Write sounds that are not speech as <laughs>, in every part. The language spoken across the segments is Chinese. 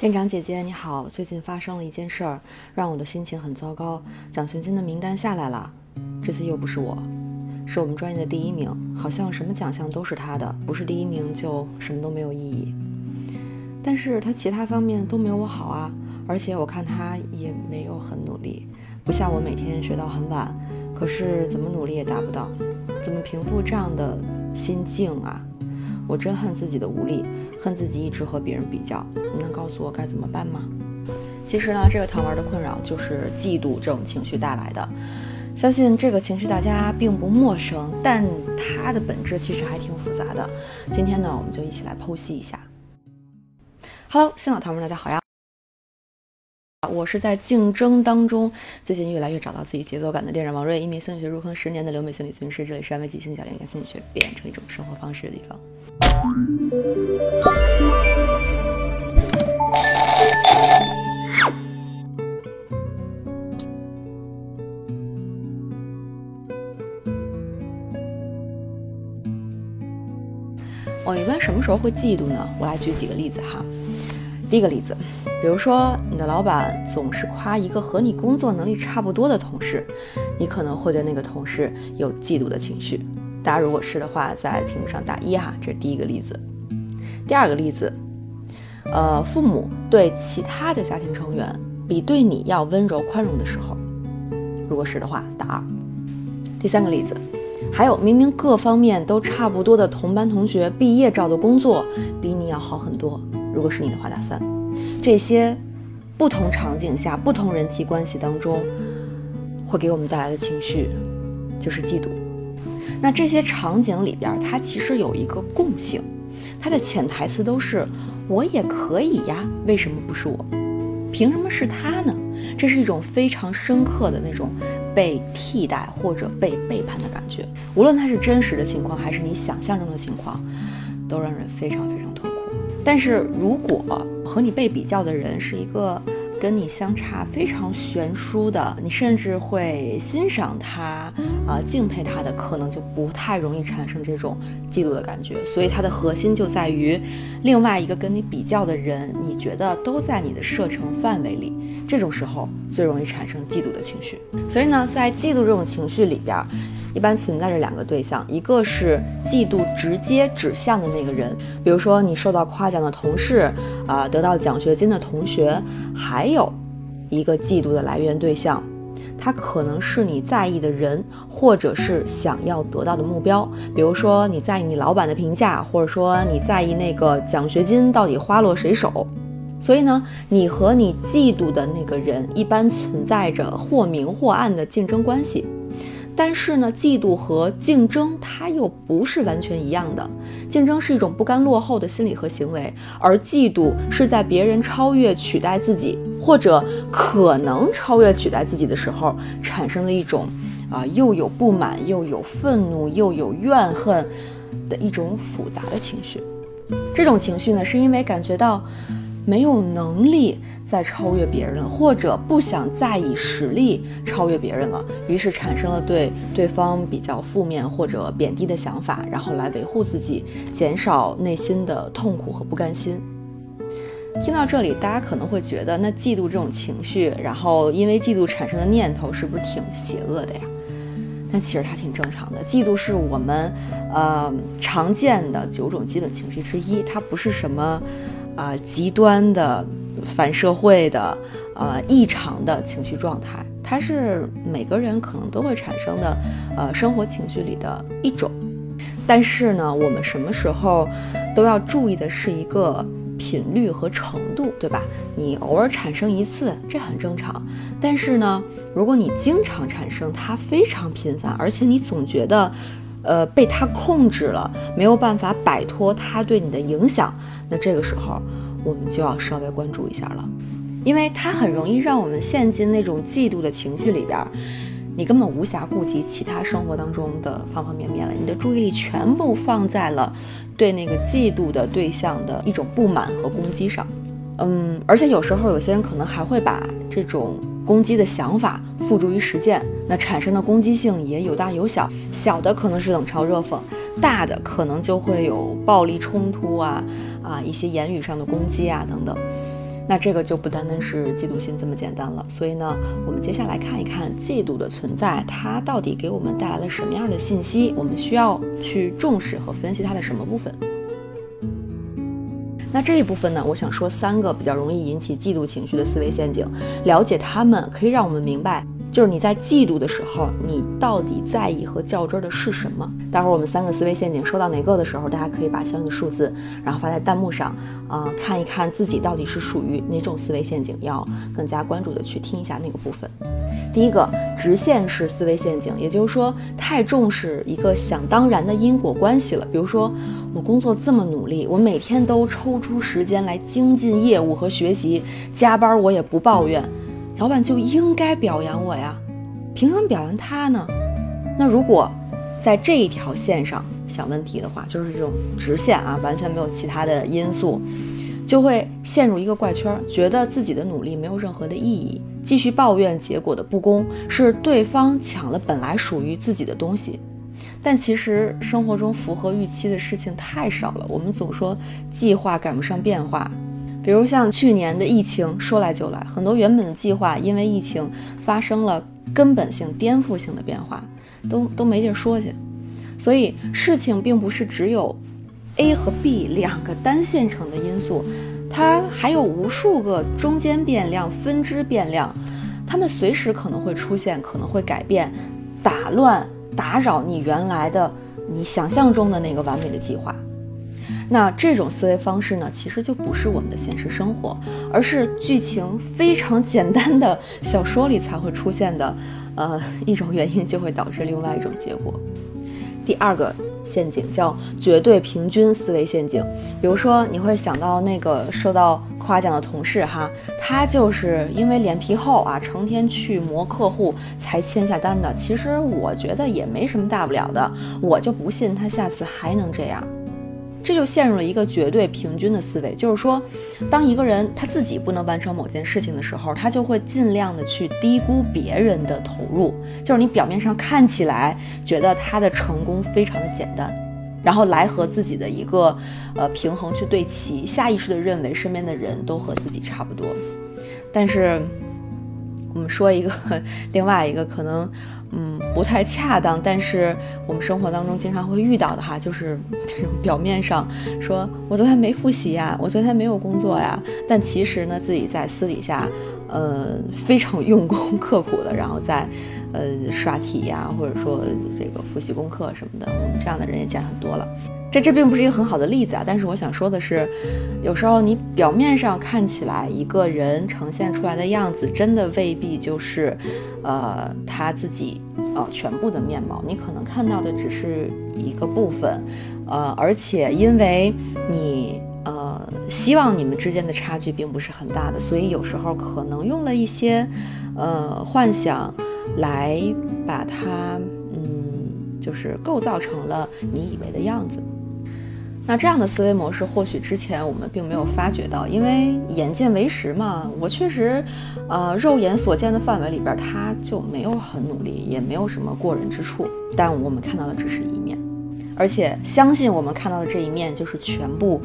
店长姐姐你好，最近发生了一件事儿，让我的心情很糟糕。奖学金的名单下来了，这次又不是我，是我们专业的第一名，好像什么奖项都是他的，不是第一名就什么都没有意义。但是他其他方面都没有我好啊，而且我看他也没有很努力，不像我每天学到很晚，可是怎么努力也达不到，怎么平复这样的心境啊？我真恨自己的无力，恨自己一直和别人比较。你能告诉我该怎么办吗？其实呢，这个糖丸的困扰就是嫉妒这种情绪带来的。相信这个情绪大家并不陌生，但它的本质其实还挺复杂的。今天呢，我们就一起来剖析一下。Hello，新老糖们，大家好呀！我是在竞争当中，最近越来越找到自己节奏感的店长王瑞，一名心理学入坑十年的留美心理咨询师，这里是安慰剂心理教练，将心理学变成一种生活方式的地方。我一般什么时候会嫉妒呢？我来举几个例子哈。第一个例子，比如说你的老板总是夸一个和你工作能力差不多的同事，你可能会对那个同事有嫉妒的情绪。大家如果是的话，在屏幕上打一哈，这是第一个例子。第二个例子，呃，父母对其他的家庭成员比对你要温柔宽容的时候，如果是的话，打二。第三个例子，还有明明各方面都差不多的同班同学，毕业找的工作比你要好很多，如果是你的话，打三。这些不同场景下、不同人际关系当中，会给我们带来的情绪就是嫉妒。那这些场景里边，它其实有一个共性，它的潜台词都是我也可以呀，为什么不是我？凭什么是他呢？这是一种非常深刻的那种被替代或者被背叛的感觉。无论它是真实的情况，还是你想象中的情况，都让人非常非常痛苦。但是如果和你被比较的人是一个。跟你相差非常悬殊的，你甚至会欣赏他，啊，敬佩他的，可能就不太容易产生这种嫉妒的感觉。所以它的核心就在于，另外一个跟你比较的人，你觉得都在你的射程范围里，这种时候最容易产生嫉妒的情绪。所以呢，在嫉妒这种情绪里边，一般存在着两个对象，一个是嫉妒直接指向的那个人，比如说你受到夸奖的同事，啊，得到奖学金的同学，还有一个嫉妒的来源对象，他可能是你在意的人，或者是想要得到的目标。比如说你在意你老板的评价，或者说你在意那个奖学金到底花落谁手。所以呢，你和你嫉妒的那个人一般存在着或明或暗的竞争关系。但是呢，嫉妒和竞争它又不是完全一样的。竞争是一种不甘落后的心理和行为，而嫉妒是在别人超越、取代自己，或者可能超越、取代自己的时候，产生的一种啊，又有不满，又有愤怒，又有怨恨的一种复杂的情绪。这种情绪呢，是因为感觉到。没有能力再超越别人了，或者不想再以实力超越别人了，于是产生了对对方比较负面或者贬低的想法，然后来维护自己，减少内心的痛苦和不甘心。听到这里，大家可能会觉得，那嫉妒这种情绪，然后因为嫉妒产生的念头，是不是挺邪恶的呀？但其实它挺正常的，嫉妒是我们呃常见的九种基本情绪之一，它不是什么。啊，极端的、反社会的、呃异常的情绪状态，它是每个人可能都会产生的，呃生活情绪里的一种。但是呢，我们什么时候都要注意的是一个频率和程度，对吧？你偶尔产生一次，这很正常。但是呢，如果你经常产生，它非常频繁，而且你总觉得。呃，被他控制了，没有办法摆脱他对你的影响，那这个时候我们就要稍微关注一下了，因为他很容易让我们陷进那种嫉妒的情绪里边，你根本无暇顾及其他生活当中的方方面面了，你的注意力全部放在了对那个嫉妒的对象的一种不满和攻击上，嗯，而且有时候有些人可能还会把这种。攻击的想法付诸于实践，那产生的攻击性也有大有小，小的可能是冷嘲热讽，大的可能就会有暴力冲突啊啊一些言语上的攻击啊等等。那这个就不单单是嫉妒心这么简单了。所以呢，我们接下来看一看嫉妒的存在，它到底给我们带来了什么样的信息？我们需要去重视和分析它的什么部分？那这一部分呢，我想说三个比较容易引起嫉妒情绪的思维陷阱，了解他们可以让我们明白。就是你在嫉妒的时候，你到底在意和较真的是什么？待会儿我们三个思维陷阱说到哪个的时候，大家可以把相应的数字，然后发在弹幕上，啊，看一看自己到底是属于哪种思维陷阱，要更加关注的去听一下那个部分。第一个，直线式思维陷阱，也就是说，太重视一个想当然的因果关系了。比如说，我工作这么努力，我每天都抽出时间来精进业务和学习，加班我也不抱怨。老板就应该表扬我呀，凭什么表扬他呢？那如果在这一条线上想问题的话，就是这种直线啊，完全没有其他的因素，就会陷入一个怪圈，觉得自己的努力没有任何的意义，继续抱怨结果的不公，是对方抢了本来属于自己的东西。但其实生活中符合预期的事情太少了，我们总说计划赶不上变化。比如像去年的疫情，说来就来，很多原本的计划因为疫情发生了根本性、颠覆性的变化，都都没地儿说去。所以事情并不是只有 A 和 B 两个单线程的因素，它还有无数个中间变量、分支变量，它们随时可能会出现，可能会改变、打乱、打扰你原来的、你想象中的那个完美的计划。那这种思维方式呢，其实就不是我们的现实生活，而是剧情非常简单的小说里才会出现的，呃，一种原因就会导致另外一种结果。第二个陷阱叫绝对平均思维陷阱，比如说你会想到那个受到夸奖的同事哈，他就是因为脸皮厚啊，成天去磨客户才签下单的。其实我觉得也没什么大不了的，我就不信他下次还能这样。这就陷入了一个绝对平均的思维，就是说，当一个人他自己不能完成某件事情的时候，他就会尽量的去低估别人的投入。就是你表面上看起来觉得他的成功非常的简单，然后来和自己的一个呃平衡去对齐，下意识的认为身边的人都和自己差不多。但是我们说一个 <laughs> 另外一个可能。嗯，不太恰当，但是我们生活当中经常会遇到的哈，就是这 <laughs> 种表面上说我昨天没复习呀，我昨天没有工作呀，但其实呢，自己在私底下，呃，非常用功刻苦的，然后在，呃，刷题呀，或者说这个复习功课什么的，我们这样的人也见很多了。这这并不是一个很好的例子啊，但是我想说的是，有时候你表面上看起来一个人呈现出来的样子，真的未必就是，呃，他自己呃全部的面貌。你可能看到的只是一个部分，呃，而且因为你呃希望你们之间的差距并不是很大的，所以有时候可能用了一些呃幻想来把它嗯就是构造成了你以为的样子。那这样的思维模式，或许之前我们并没有发觉到，因为眼见为实嘛。我确实，呃，肉眼所见的范围里边，他就没有很努力，也没有什么过人之处。但我们看到的只是一面，而且相信我们看到的这一面就是全部。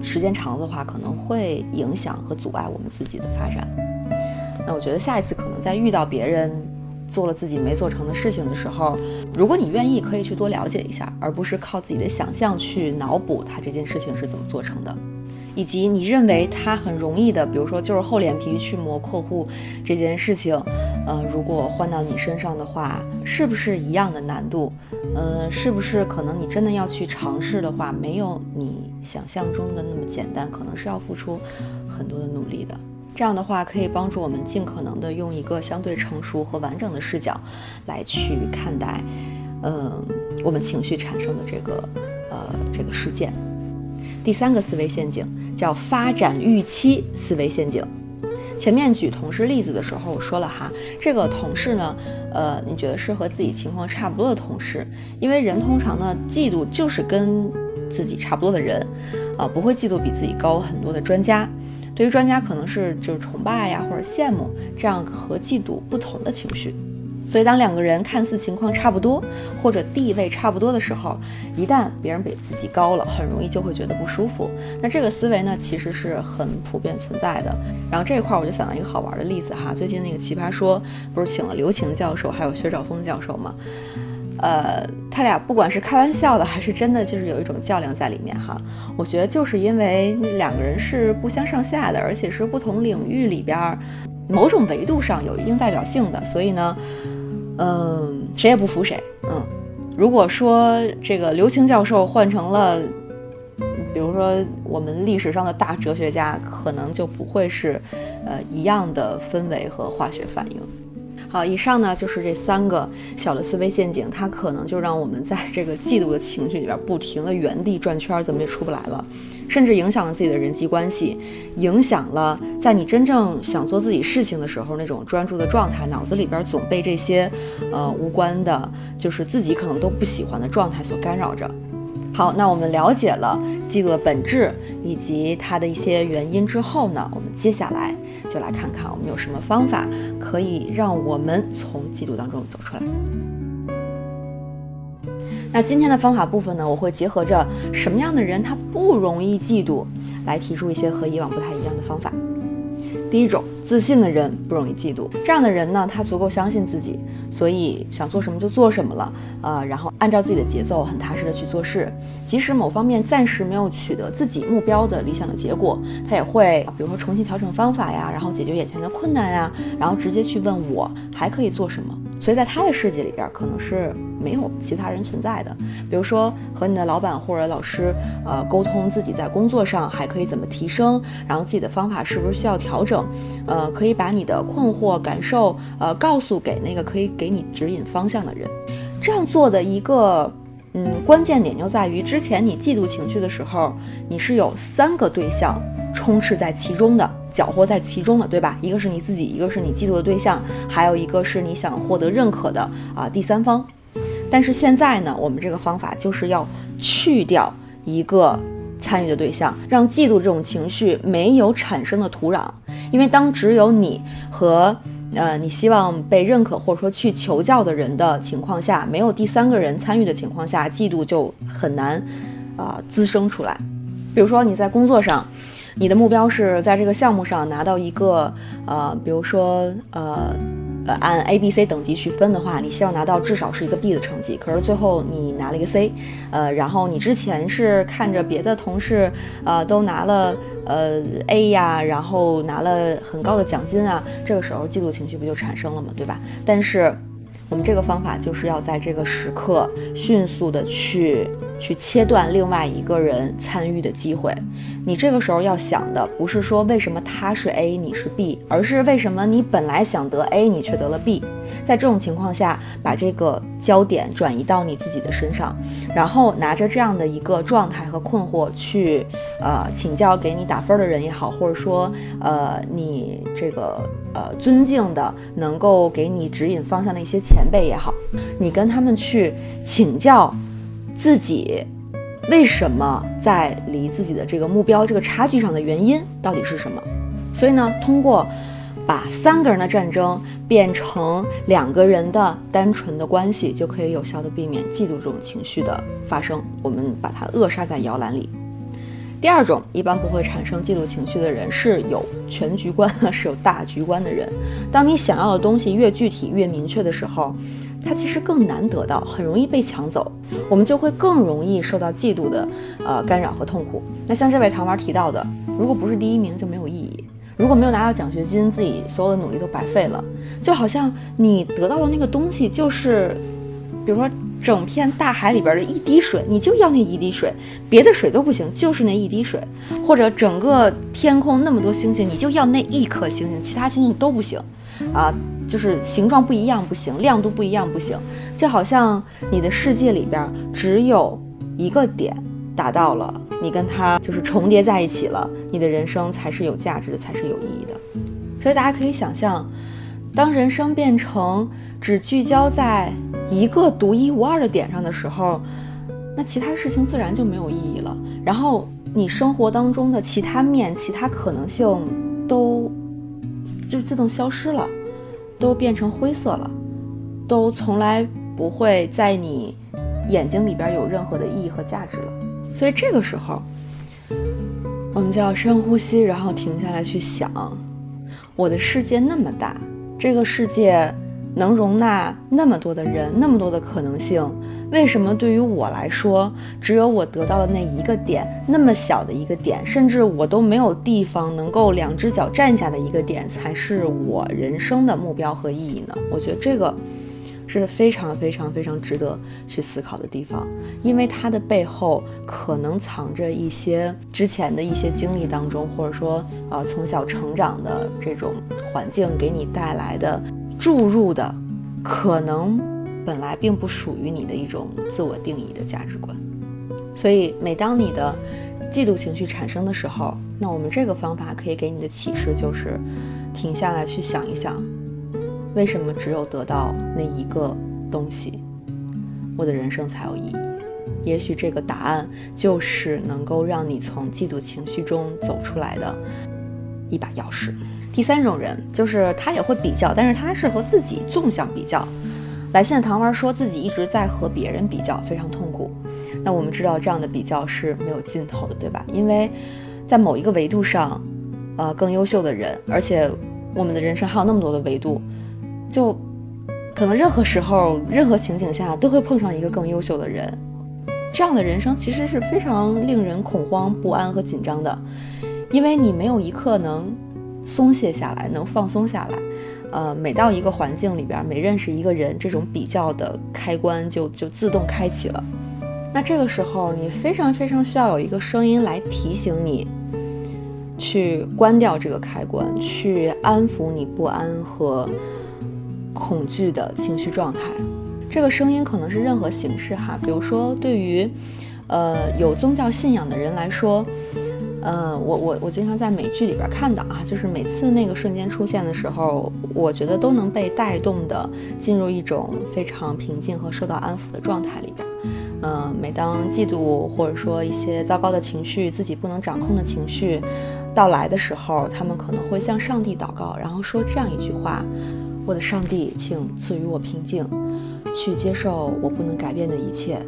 时间长的话，可能会影响和阻碍我们自己的发展。那我觉得下一次可能在遇到别人。做了自己没做成的事情的时候，如果你愿意，可以去多了解一下，而不是靠自己的想象去脑补他这件事情是怎么做成的，以及你认为他很容易的，比如说就是厚脸皮去磨客户这件事情，呃，如果换到你身上的话，是不是一样的难度？嗯，是不是可能你真的要去尝试的话，没有你想象中的那么简单，可能是要付出很多的努力的。这样的话，可以帮助我们尽可能的用一个相对成熟和完整的视角，来去看待，嗯，我们情绪产生的这个，呃，这个事件。第三个思维陷阱叫发展预期思维陷阱。前面举同事例子的时候，我说了哈，这个同事呢，呃，你觉得是和自己情况差不多的同事，因为人通常呢，嫉妒就是跟自己差不多的人，啊，不会嫉妒比自己高很多的专家。对于专家可能是就是崇拜呀或者羡慕这样和嫉妒不同的情绪，所以，当两个人看似情况差不多，或者地位差不多的时候，一旦别人比自己高了，很容易就会觉得不舒服。那这个思维呢，其实是很普遍存在的。然后这一块我就想到一个好玩的例子哈，最近那个奇葩说不是请了刘擎教授还有薛兆丰教授吗？呃，他俩不管是开玩笑的还是真的，就是有一种较量在里面哈。我觉得就是因为两个人是不相上下的，而且是不同领域里边某种维度上有一定代表性的，所以呢。嗯，谁也不服谁。嗯，如果说这个刘擎教授换成了，比如说我们历史上的大哲学家，可能就不会是，呃，一样的氛围和化学反应。好，以上呢就是这三个小的思维陷阱，它可能就让我们在这个嫉妒的情绪里边不停的原地转圈，怎么也出不来了，甚至影响了自己的人际关系，影响了在你真正想做自己事情的时候那种专注的状态，脑子里边总被这些呃无关的，就是自己可能都不喜欢的状态所干扰着。好，那我们了解了嫉妒的本质以及它的一些原因之后呢，我们接下来就来看看我们有什么方法可以让我们从嫉妒当中走出来。那今天的方法部分呢，我会结合着什么样的人他不容易嫉妒，来提出一些和以往不太一样的方法。第一种，自信的人不容易嫉妒。这样的人呢，他足够相信自己，所以想做什么就做什么了，啊，然后按照自己的节奏，很踏实的去做事。即使某方面暂时没有取得自己目标的理想的结果，他也会，比如说重新调整方法呀，然后解决眼前的困难呀，然后直接去问我还可以做什么。所以在他的世界里边，可能是没有其他人存在的。比如说和你的老板或者老师，呃，沟通自己在工作上还可以怎么提升，然后自己的方法是不是需要调整，呃，可以把你的困惑感受，呃，告诉给那个可以给你指引方向的人。这样做的一个，嗯，关键点就在于之前你嫉妒情绪的时候，你是有三个对象充斥在其中的。搅和在其中的，对吧？一个是你自己，一个是你嫉妒的对象，还有一个是你想获得认可的啊第三方。但是现在呢，我们这个方法就是要去掉一个参与的对象，让嫉妒这种情绪没有产生的土壤。因为当只有你和呃你希望被认可或者说去求教的人的情况下，没有第三个人参与的情况下，嫉妒就很难啊滋生出来。比如说你在工作上。你的目标是在这个项目上拿到一个，呃，比如说，呃，呃，按 A、B、C 等级去分的话，你希望拿到至少是一个 B 的成绩。可是最后你拿了一个 C，呃，然后你之前是看着别的同事，呃，都拿了呃 A 呀，然后拿了很高的奖金啊，这个时候嫉妒情绪不就产生了嘛？对吧？但是。我们这个方法就是要在这个时刻迅速的去去切断另外一个人参与的机会。你这个时候要想的不是说为什么他是 A 你是 B，而是为什么你本来想得 A 你却得了 B。在这种情况下，把这个焦点转移到你自己的身上，然后拿着这样的一个状态和困惑去呃请教给你打分的人也好，或者说呃你这个呃尊敬的能够给你指引方向的一些前。辈也好，你跟他们去请教自己为什么在离自己的这个目标这个差距上的原因到底是什么？所以呢，通过把三个人的战争变成两个人的单纯的关系，就可以有效的避免嫉妒这种情绪的发生。我们把它扼杀在摇篮里。第二种一般不会产生嫉妒情绪的人是有全局观是有大局观的人。当你想要的东西越具体越明确的时候，它其实更难得到，很容易被抢走，我们就会更容易受到嫉妒的呃干扰和痛苦。那像这位糖丸提到的，如果不是第一名就没有意义，如果没有拿到奖学金，自己所有的努力都白费了，就好像你得到的那个东西就是，比如说。整片大海里边的一滴水，你就要那一滴水，别的水都不行，就是那一滴水。或者整个天空那么多星星，你就要那一颗星星，其他星星都不行。啊，就是形状不一样不行，亮度不一样不行。就好像你的世界里边只有一个点达到了，你跟它就是重叠在一起了，你的人生才是有价值的，才是有意义的。所以大家可以想象，当人生变成只聚焦在。一个独一无二的点上的时候，那其他事情自然就没有意义了。然后你生活当中的其他面、其他可能性都就自动消失了，都变成灰色了。都从来不会在你眼睛里边有任何的意义和价值了。所以这个时候，我们就要深呼吸，然后停下来去想，我的世界那么大，这个世界。能容纳那么多的人，那么多的可能性，为什么对于我来说，只有我得到的那一个点，那么小的一个点，甚至我都没有地方能够两只脚站下的一个点，才是我人生的目标和意义呢？我觉得这个是非常非常非常值得去思考的地方，因为它的背后可能藏着一些之前的一些经历当中，或者说呃从小成长的这种环境给你带来的。注入的，可能本来并不属于你的一种自我定义的价值观，所以每当你的嫉妒情绪产生的时候，那我们这个方法可以给你的启示就是，停下来去想一想，为什么只有得到那一个东西，我的人生才有意义？也许这个答案就是能够让你从嫉妒情绪中走出来的一把钥匙。第三种人就是他也会比较，但是他是和自己纵向比较。来信的糖丸说自己一直在和别人比较，非常痛苦。那我们知道这样的比较是没有尽头的，对吧？因为在某一个维度上，呃，更优秀的人，而且我们的人生还有那么多的维度，就可能任何时候、任何情景下都会碰上一个更优秀的人。这样的人生其实是非常令人恐慌、不安和紧张的，因为你没有一刻能。松懈下来，能放松下来，呃，每到一个环境里边，每认识一个人，这种比较的开关就就自动开启了。那这个时候，你非常非常需要有一个声音来提醒你，去关掉这个开关，去安抚你不安和恐惧的情绪状态。这个声音可能是任何形式哈，比如说对于，呃，有宗教信仰的人来说。嗯，我我我经常在美剧里边看到啊，就是每次那个瞬间出现的时候，我觉得都能被带动的进入一种非常平静和受到安抚的状态里边。嗯，每当嫉妒或者说一些糟糕的情绪、自己不能掌控的情绪到来的时候，他们可能会向上帝祷告，然后说这样一句话：“我的上帝，请赐予我平静，去接受我不能改变的一切，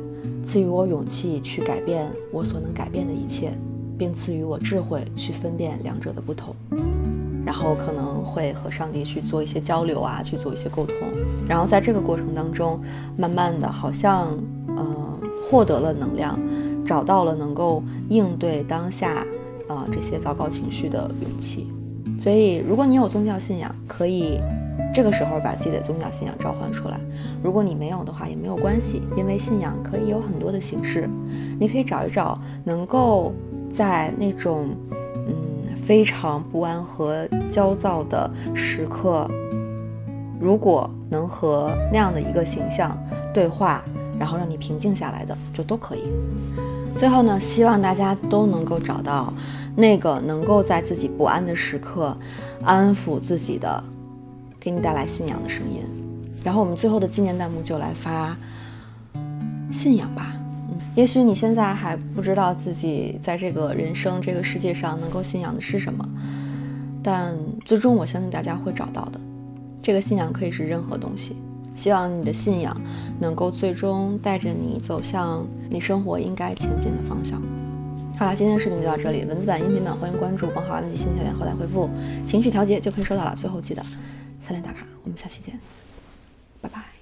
赐予我勇气去改变我所能改变的一切。”并赐予我智慧去分辨两者的不同，然后可能会和上帝去做一些交流啊，去做一些沟通，然后在这个过程当中，慢慢的好像呃获得了能量，找到了能够应对当下啊这些糟糕情绪的勇气。所以，如果你有宗教信仰，可以这个时候把自己的宗教信仰召唤出来；如果你没有的话，也没有关系，因为信仰可以有很多的形式，你可以找一找能够。在那种嗯非常不安和焦躁的时刻，如果能和那样的一个形象对话，然后让你平静下来的，就都可以。最后呢，希望大家都能够找到那个能够在自己不安的时刻安抚自己的，给你带来信仰的声音。然后我们最后的纪念弹幕就来发信仰吧。嗯也许你现在还不知道自己在这个人生、这个世界上能够信仰的是什么，但最终我相信大家会找到的。这个信仰可以是任何东西。希望你的信仰能够最终带着你走向你生活应该前进的方向。好了，今天的视频就到这里，文字版、音频版欢迎关注“帮好安吉新小脸”后来回复“情绪调节”就可以收到了。最后记得三连打卡我们下期见拜拜。